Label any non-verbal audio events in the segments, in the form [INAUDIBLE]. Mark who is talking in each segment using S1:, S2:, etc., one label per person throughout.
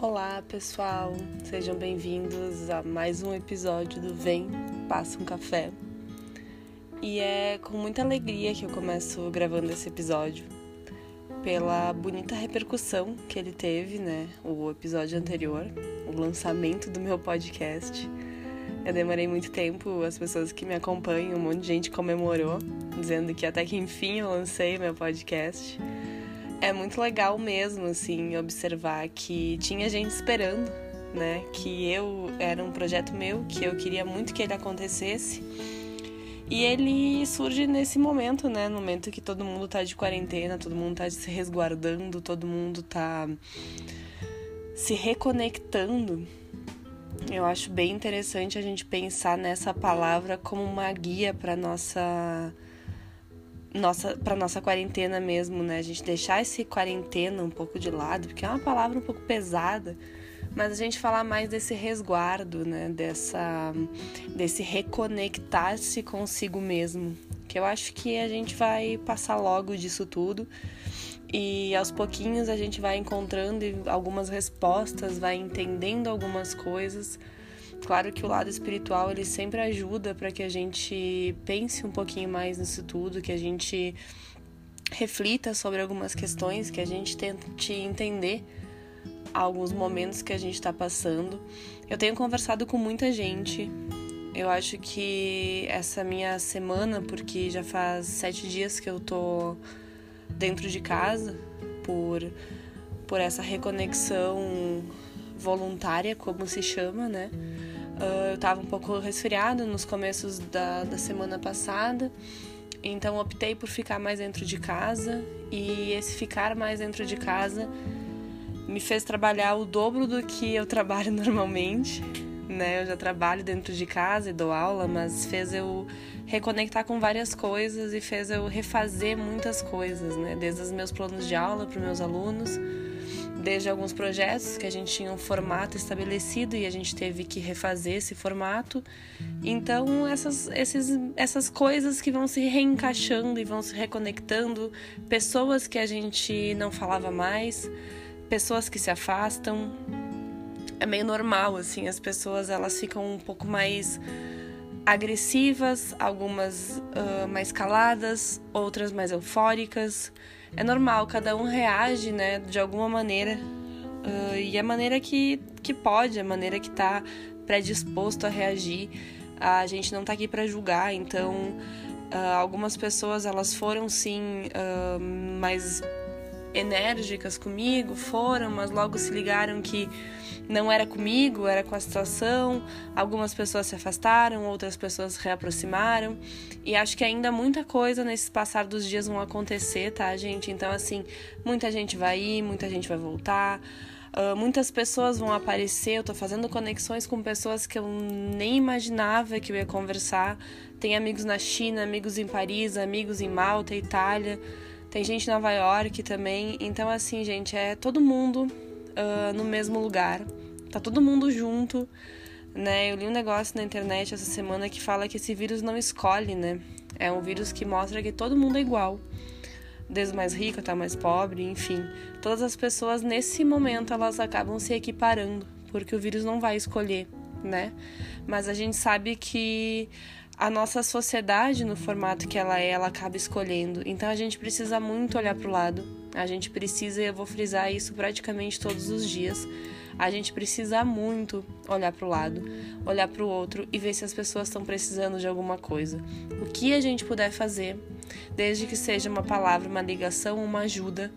S1: Olá, pessoal. Sejam bem-vindos a mais um episódio do Vem, Passa um Café. E é com muita alegria que eu começo gravando esse episódio, pela bonita repercussão que ele teve, né? O episódio anterior, o lançamento do meu podcast. Eu demorei muito tempo, as pessoas que me acompanham, um monte de gente comemorou, dizendo que até que enfim eu lancei meu podcast. É muito legal mesmo, assim, observar que tinha gente esperando, né? Que eu era um projeto meu, que eu queria muito que ele acontecesse. E ele surge nesse momento, né? No momento que todo mundo tá de quarentena, todo mundo tá se resguardando, todo mundo tá se reconectando. Eu acho bem interessante a gente pensar nessa palavra como uma guia para nossa nossa para nossa quarentena mesmo, né? A gente deixar esse quarentena um pouco de lado, porque é uma palavra um pouco pesada, mas a gente falar mais desse resguardo, né? Dessa desse reconectar-se consigo mesmo, que eu acho que a gente vai passar logo disso tudo. E aos pouquinhos a gente vai encontrando algumas respostas, vai entendendo algumas coisas Claro que o lado espiritual ele sempre ajuda para que a gente pense um pouquinho mais nisso tudo, que a gente reflita sobre algumas questões, que a gente tente entender alguns momentos que a gente está passando. Eu tenho conversado com muita gente. Eu acho que essa minha semana, porque já faz sete dias que eu tô dentro de casa por por essa reconexão voluntária, como se chama, né? Uh, eu estava um pouco resfriada nos começos da, da semana passada, então optei por ficar mais dentro de casa e esse ficar mais dentro de casa me fez trabalhar o dobro do que eu trabalho [LAUGHS] normalmente, né? Eu já trabalho dentro de casa e dou aula, mas fez eu reconectar com várias coisas e fez eu refazer muitas coisas, né? Desde os meus planos de aula para os meus alunos desde alguns projetos que a gente tinha um formato estabelecido e a gente teve que refazer esse formato. Então, essas, esses, essas coisas que vão se reencaixando e vão se reconectando, pessoas que a gente não falava mais, pessoas que se afastam. É meio normal, assim, as pessoas elas ficam um pouco mais agressivas, algumas uh, mais caladas, outras mais eufóricas é normal, cada um reage, né, de alguma maneira. Uh, e a maneira que, que pode, a maneira que tá predisposto a reagir. A gente não tá aqui para julgar, então uh, algumas pessoas elas foram sim uh, mais enérgicas comigo, foram, mas logo se ligaram que não era comigo, era com a situação. Algumas pessoas se afastaram, outras pessoas se reaproximaram. E acho que ainda muita coisa nesses passar dos dias vão acontecer, tá, gente? Então, assim, muita gente vai ir, muita gente vai voltar. Uh, muitas pessoas vão aparecer. Eu tô fazendo conexões com pessoas que eu nem imaginava que eu ia conversar. Tem amigos na China, amigos em Paris, amigos em Malta, Itália. Tem gente em Nova York também. Então, assim, gente, é todo mundo uh, no mesmo lugar. Tá todo mundo junto, né? Eu li um negócio na internet essa semana que fala que esse vírus não escolhe, né? É um vírus que mostra que todo mundo é igual. Desde o mais rico até o mais pobre, enfim. Todas as pessoas, nesse momento, elas acabam se equiparando, porque o vírus não vai escolher, né? Mas a gente sabe que a nossa sociedade, no formato que ela é, ela acaba escolhendo. Então a gente precisa muito olhar para o lado. A gente precisa, e eu vou frisar isso praticamente todos os dias. A gente precisa muito olhar para o lado, olhar para o outro e ver se as pessoas estão precisando de alguma coisa. O que a gente puder fazer, desde que seja uma palavra, uma ligação, uma ajuda.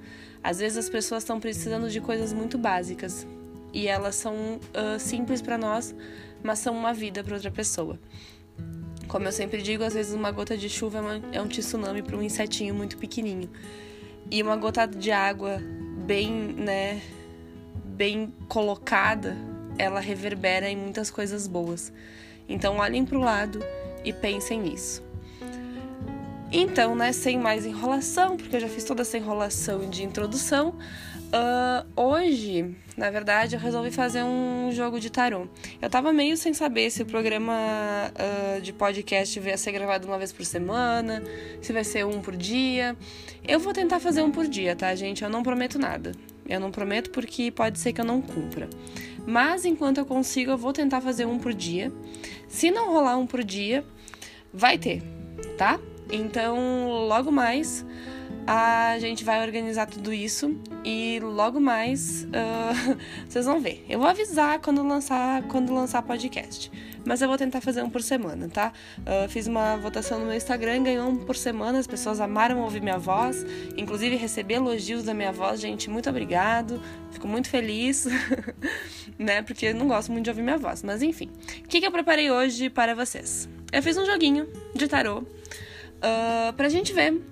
S1: Às vezes as pessoas estão precisando de coisas muito básicas e elas são uh, simples para nós, mas são uma vida para outra pessoa. Como eu sempre digo, às vezes uma gota de chuva é, uma, é um tsunami para um insetinho muito pequenininho. E uma gota de água bem, né, bem colocada, ela reverbera em muitas coisas boas. Então olhem para o lado e pensem nisso. Então, né, sem mais enrolação, porque eu já fiz toda essa enrolação de introdução, uh, hoje, na verdade, eu resolvi fazer um jogo de tarô. Eu tava meio sem saber se o programa uh, de podcast vai ser gravado uma vez por semana, se vai ser um por dia. Eu vou tentar fazer um por dia, tá, gente? Eu não prometo nada. Eu não prometo porque pode ser que eu não cumpra. Mas enquanto eu consigo, eu vou tentar fazer um por dia. Se não rolar um por dia, vai ter, tá? Então, logo mais a gente vai organizar tudo isso e logo mais uh, [LAUGHS] vocês vão ver. Eu vou avisar quando lançar quando lançar podcast, mas eu vou tentar fazer um por semana, tá? Uh, fiz uma votação no meu Instagram, ganhou um por semana. As pessoas amaram ouvir minha voz, inclusive receber elogios da minha voz, gente. Muito obrigado, fico muito feliz, [LAUGHS] né? Porque eu não gosto muito de ouvir minha voz, mas enfim. O que, que eu preparei hoje para vocês? Eu fiz um joguinho de tarô uh, pra gente ver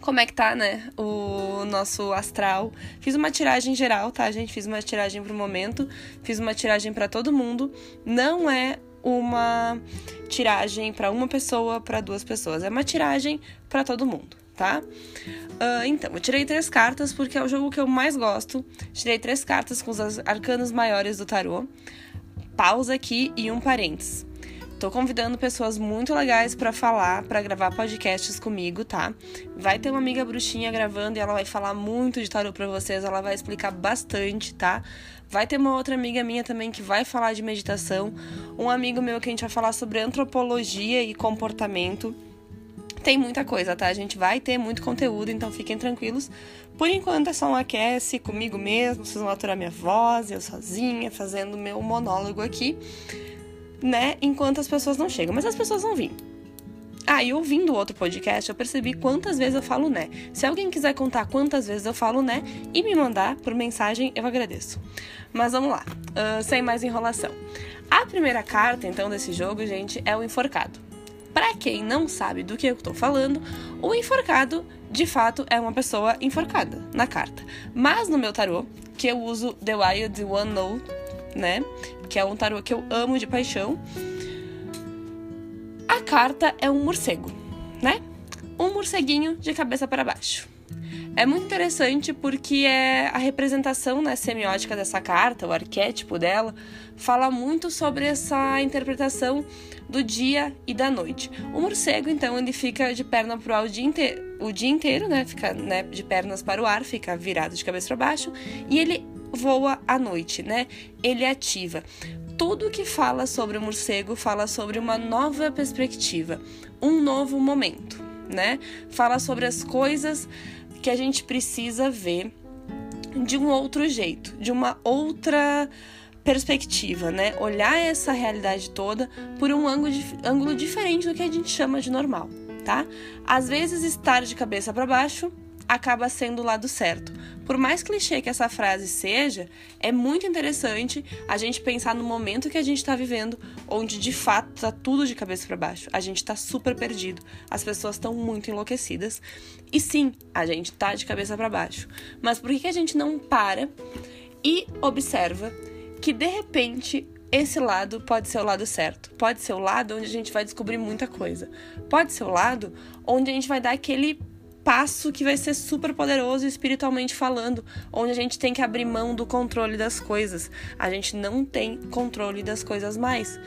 S1: como é que tá, né, o nosso astral. Fiz uma tiragem geral, tá, gente? Fiz uma tiragem pro momento, fiz uma tiragem para todo mundo. Não é uma tiragem para uma pessoa, para duas pessoas. É uma tiragem para todo mundo, tá? Uh, então, eu tirei três cartas porque é o jogo que eu mais gosto. Tirei três cartas com os arcanos maiores do tarô. Pausa aqui e um parênteses. Tô convidando pessoas muito legais para falar, para gravar podcasts comigo, tá? Vai ter uma amiga bruxinha gravando e ela vai falar muito de tarô para vocês, ela vai explicar bastante, tá? Vai ter uma outra amiga minha também que vai falar de meditação, um amigo meu que a gente vai falar sobre antropologia e comportamento. Tem muita coisa, tá? A gente vai ter muito conteúdo, então fiquem tranquilos. Por enquanto é só um aquece comigo mesmo, vocês vão aturar minha voz, eu sozinha, fazendo meu monólogo aqui né, enquanto as pessoas não chegam. Mas as pessoas vão vir. Ah, e ouvindo outro podcast, eu percebi quantas vezes eu falo né. Se alguém quiser contar quantas vezes eu falo né e me mandar por mensagem, eu agradeço. Mas vamos lá, uh, sem mais enrolação. A primeira carta, então, desse jogo, gente, é o enforcado. Para quem não sabe do que eu tô falando, o enforcado, de fato, é uma pessoa enforcada na carta. Mas no meu tarô, que eu uso The Wild One Know, né? que é um tarô que eu amo de paixão. A carta é um morcego, né? Um morceguinho de cabeça para baixo. É muito interessante porque é a representação né, semiótica dessa carta, o arquétipo dela, fala muito sobre essa interpretação do dia e da noite. O morcego, então, ele fica de perna para o ar o dia, inteiro, o dia inteiro, né? Fica né, de pernas para o ar, fica virado de cabeça para baixo, e ele voa à noite, né? Ele ativa. Tudo que fala sobre o morcego fala sobre uma nova perspectiva, um novo momento, né? Fala sobre as coisas que a gente precisa ver de um outro jeito, de uma outra perspectiva, né? Olhar essa realidade toda por um ângulo, ângulo diferente do que a gente chama de normal, tá? Às vezes estar de cabeça para baixo acaba sendo o lado certo. Por mais clichê que essa frase seja, é muito interessante a gente pensar no momento que a gente está vivendo, onde de fato está tudo de cabeça para baixo. A gente está super perdido, as pessoas estão muito enlouquecidas. E sim, a gente está de cabeça para baixo. Mas por que, que a gente não para e observa que de repente esse lado pode ser o lado certo. Pode ser o lado onde a gente vai descobrir muita coisa. Pode ser o lado onde a gente vai dar aquele passo que vai ser super poderoso espiritualmente falando, onde a gente tem que abrir mão do controle das coisas. A gente não tem controle das coisas mais.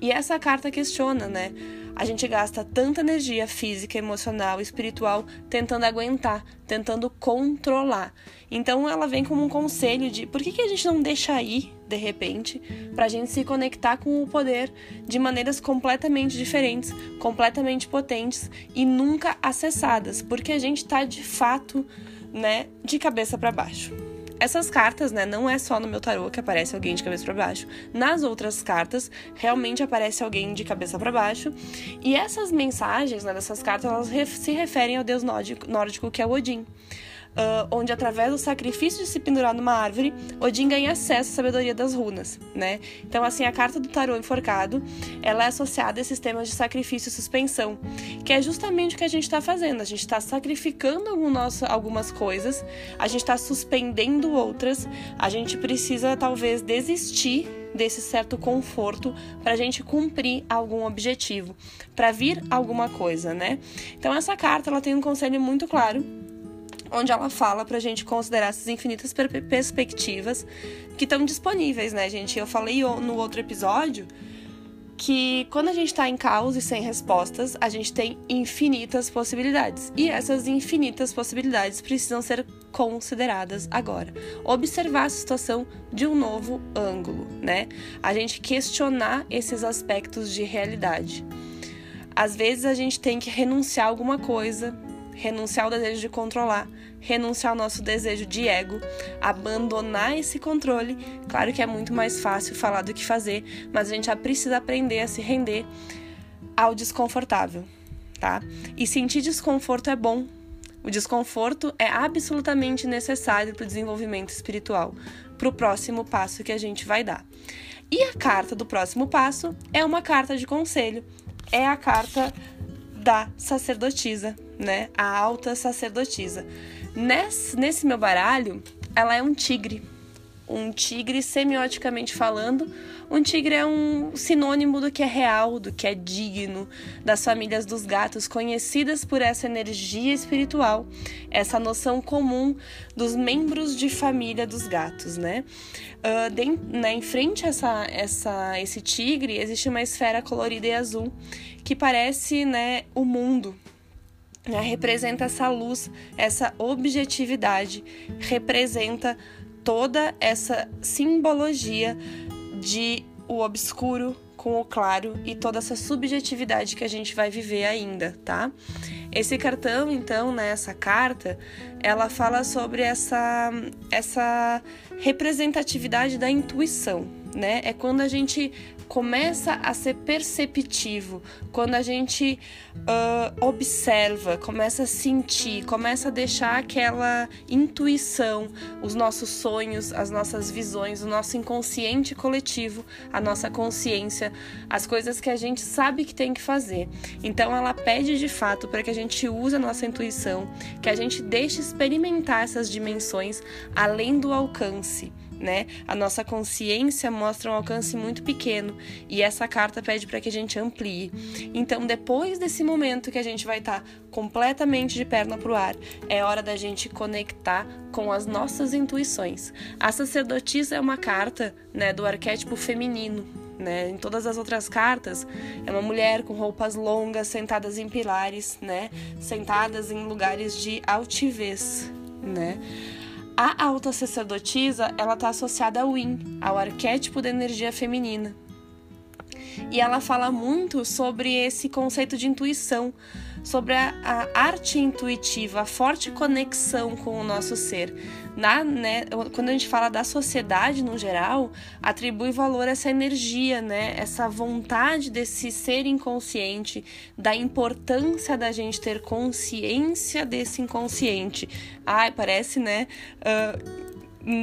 S1: E essa carta questiona, né? A gente gasta tanta energia física, emocional, espiritual tentando aguentar, tentando controlar. Então ela vem como um conselho de por que, que a gente não deixa aí, de repente, para a gente se conectar com o poder de maneiras completamente diferentes, completamente potentes e nunca acessadas, porque a gente está de fato, né, de cabeça para baixo. Essas cartas, né, não é só no meu tarô que aparece alguém de cabeça para baixo. Nas outras cartas, realmente aparece alguém de cabeça para baixo. E essas mensagens, né, dessas cartas, elas se referem ao deus nórdico, nórdico que é o Odin uh, onde através do sacrifício de se pendurar numa árvore, Odin ganha acesso à sabedoria das runas, né? Então, assim, a carta do tarô enforcado, ela é associada a sistemas de sacrifício e suspensão, que é justamente o que a gente está fazendo. A gente está sacrificando nosso, algumas coisas, a gente está suspendendo outras, a gente precisa talvez desistir desse certo conforto para a gente cumprir algum objetivo, para vir alguma coisa, né? Então essa carta ela tem um conselho muito claro onde ela fala para a gente considerar essas infinitas perspectivas que estão disponíveis, né, gente? Eu falei no outro episódio que quando a gente está em caos e sem respostas, a gente tem infinitas possibilidades. E essas infinitas possibilidades precisam ser consideradas agora. Observar a situação de um novo ângulo, né? A gente questionar esses aspectos de realidade. Às vezes a gente tem que renunciar a alguma coisa, renunciar ao desejo de controlar, renunciar ao nosso desejo de ego, abandonar esse controle. Claro que é muito mais fácil falar do que fazer, mas a gente já precisa aprender a se render ao desconfortável, tá? E sentir desconforto é bom. O desconforto é absolutamente necessário para o desenvolvimento espiritual, para o próximo passo que a gente vai dar. E a carta do próximo passo é uma carta de conselho, é a carta da sacerdotisa, né? A alta sacerdotisa. Nesse, nesse meu baralho, ela é um tigre. Um tigre, semioticamente falando, um tigre é um sinônimo do que é real, do que é digno, das famílias dos gatos, conhecidas por essa energia espiritual, essa noção comum dos membros de família dos gatos, né? Uh, de, né, em frente a essa, essa, esse tigre, existe uma esfera colorida e azul que parece né, o mundo, né, representa essa luz, essa objetividade, representa toda essa simbologia de o obscuro com o claro e toda essa subjetividade que a gente vai viver ainda, tá? Esse cartão, então, né, essa carta, ela fala sobre essa, essa representatividade da intuição, né? É quando a gente começa a ser perceptivo, quando a gente uh, observa, começa a sentir, começa a deixar aquela intuição, os nossos sonhos, as nossas visões, o nosso inconsciente coletivo, a nossa consciência, as coisas que a gente sabe que tem que fazer. Então ela pede de fato para que a gente use a nossa intuição, que a gente deixe experimentar essas dimensões além do alcance né? A nossa consciência mostra um alcance muito pequeno e essa carta pede para que a gente amplie. Então, depois desse momento que a gente vai estar tá completamente de perna para o ar, é hora da gente conectar com as nossas intuições. A sacerdotisa é uma carta, né, do arquétipo feminino. Né? Em todas as outras cartas, é uma mulher com roupas longas, sentadas em pilares, né? Sentadas em lugares de altivez, né? A alta sacerdotisa, ela está associada ao yin, ao arquétipo da energia feminina. E ela fala muito sobre esse conceito de intuição, sobre a, a, arte intuitiva, a forte conexão com o nosso ser. Na, né, quando a gente fala da sociedade no geral, atribui valor a essa energia, né, essa vontade desse ser inconsciente, da importância da gente ter consciência desse inconsciente. Ai, parece, né? Uh,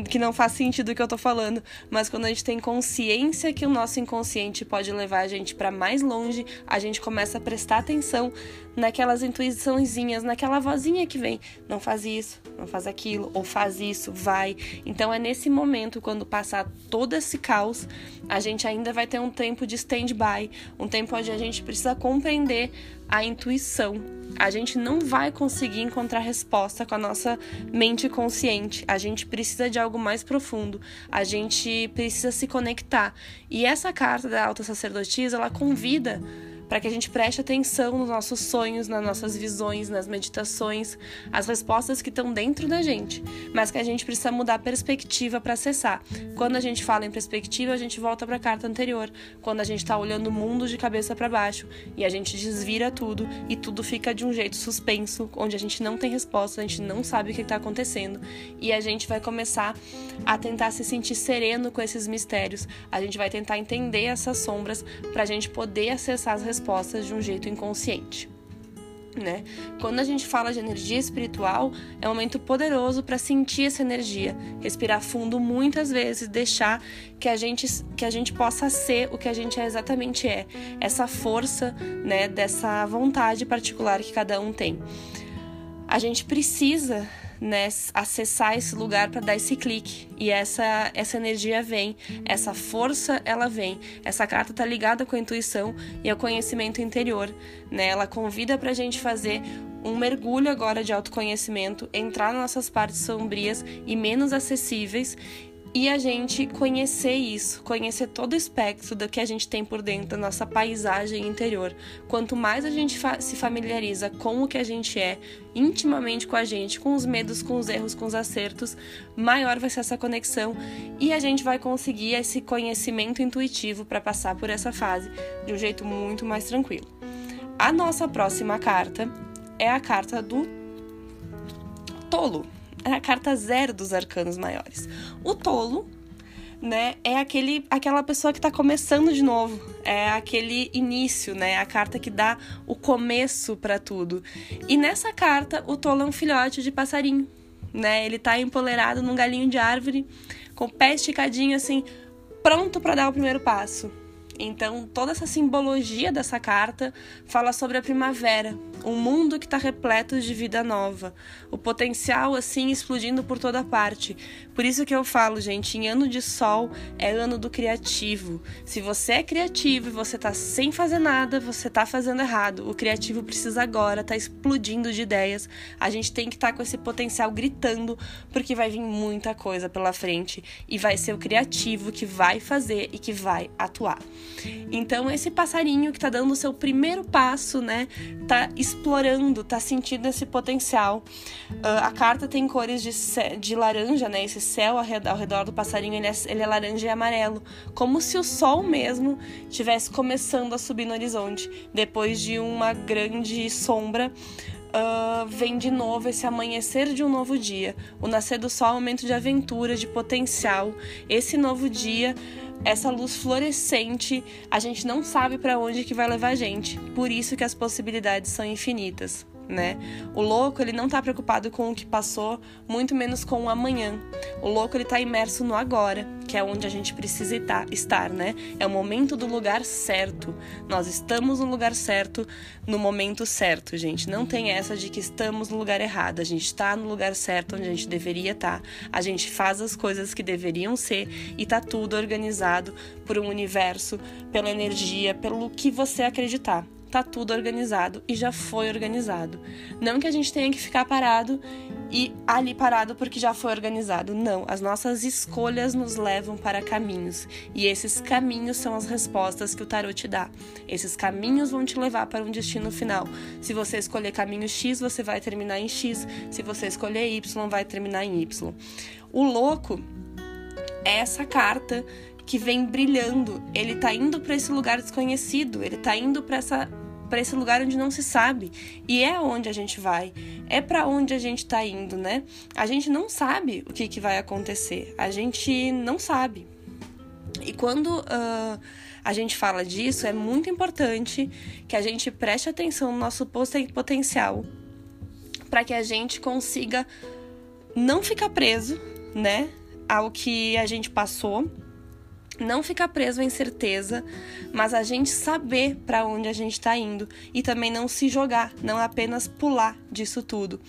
S1: que não faz sentido o que eu tô falando, mas quando a gente tem consciência que o nosso inconsciente pode levar a gente para mais longe, a gente começa a prestar atenção naquelas intuiçãozinhas, naquela vozinha que vem, não faz isso, não faz aquilo, ou faz isso, vai. Então é nesse momento, quando passar todo esse caos, a gente ainda vai ter um tempo de stand-by, um tempo onde a gente precisa compreender a intuição. A gente não vai conseguir encontrar resposta com a nossa mente consciente. A gente precisa de algo mais profundo. A gente precisa se conectar. E essa carta da alta sacerdotisa, ela convida para que a gente preste atenção nos nossos sonhos, nas nossas visões, nas meditações, as respostas que estão dentro da gente, mas que a gente precisa mudar a perspectiva para acessar. Quando a gente fala em perspectiva, a gente volta para a carta anterior, quando a gente está olhando o mundo de cabeça para baixo e a gente desvira tudo e tudo fica de um jeito suspenso, onde a gente não tem resposta, a gente não sabe o que está acontecendo e a gente vai começar a tentar se sentir sereno com esses mistérios, a gente vai tentar entender essas sombras para a gente poder acessar as respostas respostas de um jeito inconsciente. Né? Quando a gente fala de energia espiritual, é um momento poderoso para sentir essa energia, respirar fundo muitas vezes, deixar que a gente que a gente possa ser o que a gente exatamente é, essa força, né, dessa vontade particular que cada um tem. A gente precisa né, acessar esse lugar para dar esse clique. E essa essa energia vem, essa força ela vem. Essa carta tá ligada com a intuição e ao conhecimento interior, né? Ela convida para a gente fazer um mergulho agora de autoconhecimento, entrar nas nossas partes sombrias e menos acessíveis e a gente conhecer isso, conhecer todo o espectro do que a gente tem por dentro da nossa paisagem interior. Quanto mais a gente fa se familiariza com o que a gente é, intimamente com a gente, com os medos, com os erros, com os acertos, maior vai ser essa conexão e a gente vai conseguir esse conhecimento intuitivo para passar por essa fase de um jeito muito mais tranquilo. A nossa próxima carta é a carta do tolo a carta zero dos arcanos maiores. O tolo, né, é aquele, aquela pessoa que está começando de novo. É aquele início, né? A carta que dá o começo para tudo. E nessa carta, o tolo é um filhote de passarinho, né? Ele está empolerado num galinho de árvore, com o pé esticadinho assim, pronto para dar o primeiro passo. Então, toda essa simbologia dessa carta fala sobre a primavera, um mundo que está repleto de vida nova, o potencial assim explodindo por toda parte. Por isso que eu falo, gente, em ano de sol é ano do criativo. Se você é criativo e você tá sem fazer nada, você tá fazendo errado. O criativo precisa agora tá explodindo de ideias. A gente tem que estar tá com esse potencial gritando, porque vai vir muita coisa pela frente e vai ser o criativo que vai fazer e que vai atuar. Então esse passarinho que tá dando o seu primeiro passo, né, tá explorando, tá sentindo esse potencial. Uh, a carta tem cores de, de laranja, né? Esse céu ao redor, do passarinho ele é, ele é laranja e amarelo, como se o sol mesmo tivesse começando a subir no horizonte, depois de uma grande sombra. Uh, vem de novo esse amanhecer de um novo dia. O nascer do sol é um momento de aventura, de potencial. Esse novo dia essa luz fluorescente, a gente não sabe para onde que vai levar a gente. Por isso que as possibilidades são infinitas, né? O louco, ele não tá preocupado com o que passou, muito menos com o amanhã. O louco, ele tá imerso no agora, que é onde a gente precisa estar, né? É o momento do lugar certo. Nós estamos no lugar certo, no momento certo, gente. Não tem essa de que estamos no lugar errado. A gente está no lugar certo onde a gente deveria estar. Tá. A gente faz as coisas que deveriam ser e tá tudo organizado por um universo, pela energia, pelo que você acreditar tá tudo organizado e já foi organizado. Não que a gente tenha que ficar parado e ali parado porque já foi organizado. Não, as nossas escolhas nos levam para caminhos e esses caminhos são as respostas que o tarot te dá. Esses caminhos vão te levar para um destino final. Se você escolher caminho X, você vai terminar em X. Se você escolher Y, vai terminar em Y. O louco é essa carta que vem brilhando. Ele tá indo para esse lugar desconhecido, ele tá indo para essa para esse lugar onde não se sabe. E é onde a gente vai, é para onde a gente está indo, né? A gente não sabe o que, que vai acontecer, a gente não sabe. E quando uh, a gente fala disso, é muito importante que a gente preste atenção no nosso potencial para que a gente consiga não ficar preso, né, ao que a gente passou não ficar preso à incerteza, mas a gente saber para onde a gente está indo e também não se jogar, não apenas pular disso tudo.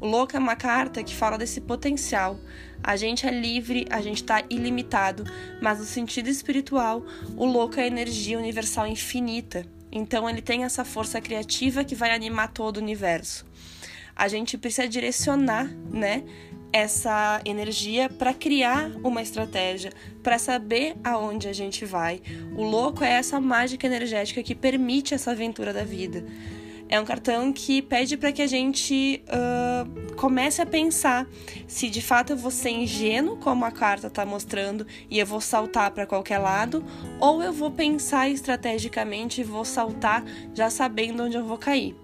S1: O louco é uma carta que fala desse potencial. A gente é livre, a gente está ilimitado, mas no sentido espiritual, o louco é energia universal infinita. Então ele tem essa força criativa que vai animar todo o universo. A gente precisa direcionar, né, essa energia para criar uma estratégia, para saber aonde a gente vai. O louco é essa mágica energética que permite essa aventura da vida. É um cartão que pede para que a gente uh, comece a pensar se de fato eu vou ser ingênuo, como a carta está mostrando, e eu vou saltar para qualquer lado, ou eu vou pensar estrategicamente e vou saltar já sabendo onde eu vou cair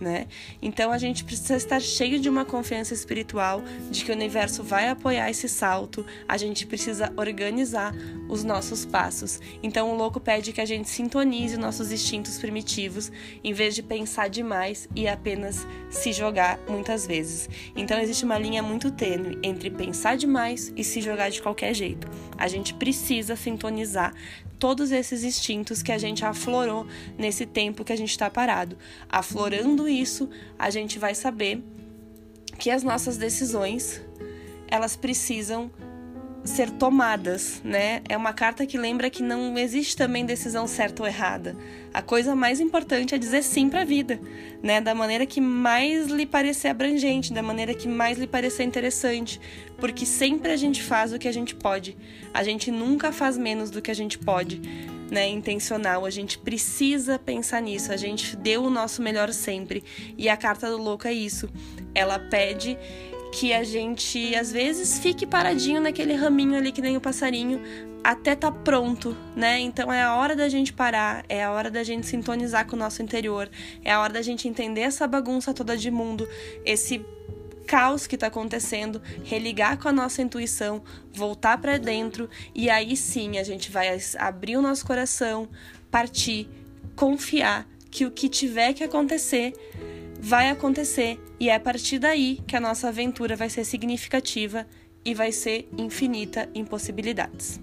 S1: né? Então a gente precisa estar cheio de uma confiança espiritual de que o universo vai apoiar esse salto, a gente precisa organizar os nossos passos. Então o louco pede que a gente sintonize nossos instintos primitivos em vez de pensar demais e apenas se jogar muitas vezes. Então existe uma linha muito tênue entre pensar demais e se jogar de qualquer jeito. A gente precisa sintonizar todos esses instintos que a gente aflorou nesse tempo que a gente está parado. Aflorando isso, a gente vai saber que as nossas decisões elas precisam ser tomadas, né? É uma carta que lembra que não existe também decisão certa ou errada. A coisa mais importante é dizer sim para a vida, né? Da maneira que mais lhe parecer abrangente, da maneira que mais lhe parecer interessante, porque sempre a gente faz o que a gente pode. A gente nunca faz menos do que a gente pode, né? Intencional. A gente precisa pensar nisso. A gente deu o nosso melhor sempre. E a carta do louco é isso. Ela pede que a gente às vezes fique paradinho naquele raminho ali que nem o passarinho até tá pronto, né? Então é a hora da gente parar, é a hora da gente sintonizar com o nosso interior, é a hora da gente entender essa bagunça toda de mundo, esse caos que tá acontecendo, religar com a nossa intuição, voltar para dentro e aí sim a gente vai abrir o nosso coração, partir, confiar que o que tiver que acontecer vai acontecer e é a partir daí que a nossa aventura vai ser significativa e vai ser infinita em possibilidades.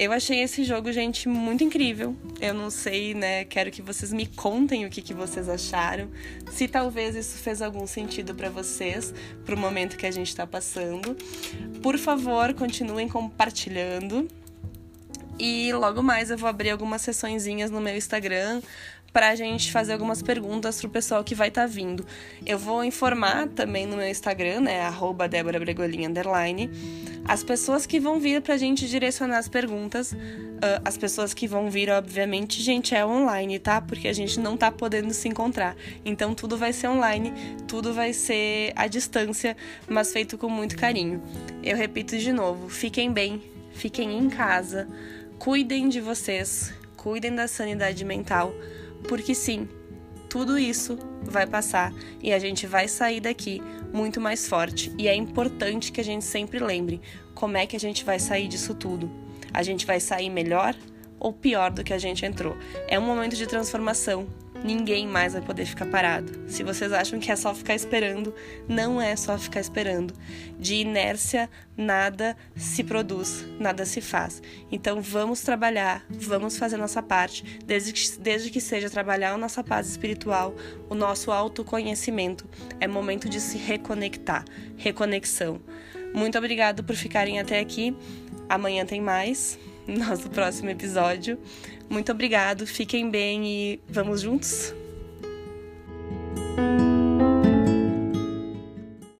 S1: Eu achei esse jogo, gente, muito incrível. Eu não sei, né? Quero que vocês me contem o que, que vocês acharam. Se talvez isso fez algum sentido para vocês, pro momento que a gente está passando. Por favor, continuem compartilhando. E logo mais eu vou abrir algumas sessõezinhas no meu Instagram para a gente fazer algumas perguntas pro pessoal que vai estar tá vindo. Eu vou informar também no meu Instagram, né, arroba Débora underline, as pessoas que vão vir pra gente direcionar as perguntas. Uh, as pessoas que vão vir, obviamente, gente, é online, tá? Porque a gente não tá podendo se encontrar. Então tudo vai ser online, tudo vai ser à distância, mas feito com muito carinho. Eu repito de novo, fiquem bem, fiquem em casa, cuidem de vocês, cuidem da sanidade mental porque sim, tudo isso vai passar e a gente vai sair daqui muito mais forte. E é importante que a gente sempre lembre como é que a gente vai sair disso tudo. A gente vai sair melhor ou pior do que a gente entrou. É um momento de transformação, ninguém mais vai poder ficar parado. Se vocês acham que é só ficar esperando, não é só ficar esperando. De inércia, nada se produz, nada se faz. Então vamos trabalhar, vamos fazer nossa parte, desde que, desde que seja trabalhar a nossa paz espiritual, o nosso autoconhecimento. É momento de se reconectar, reconexão. Muito obrigado por ficarem até aqui. Amanhã tem mais, [LAUGHS] nosso próximo episódio. Muito obrigado, fiquem bem e vamos juntos?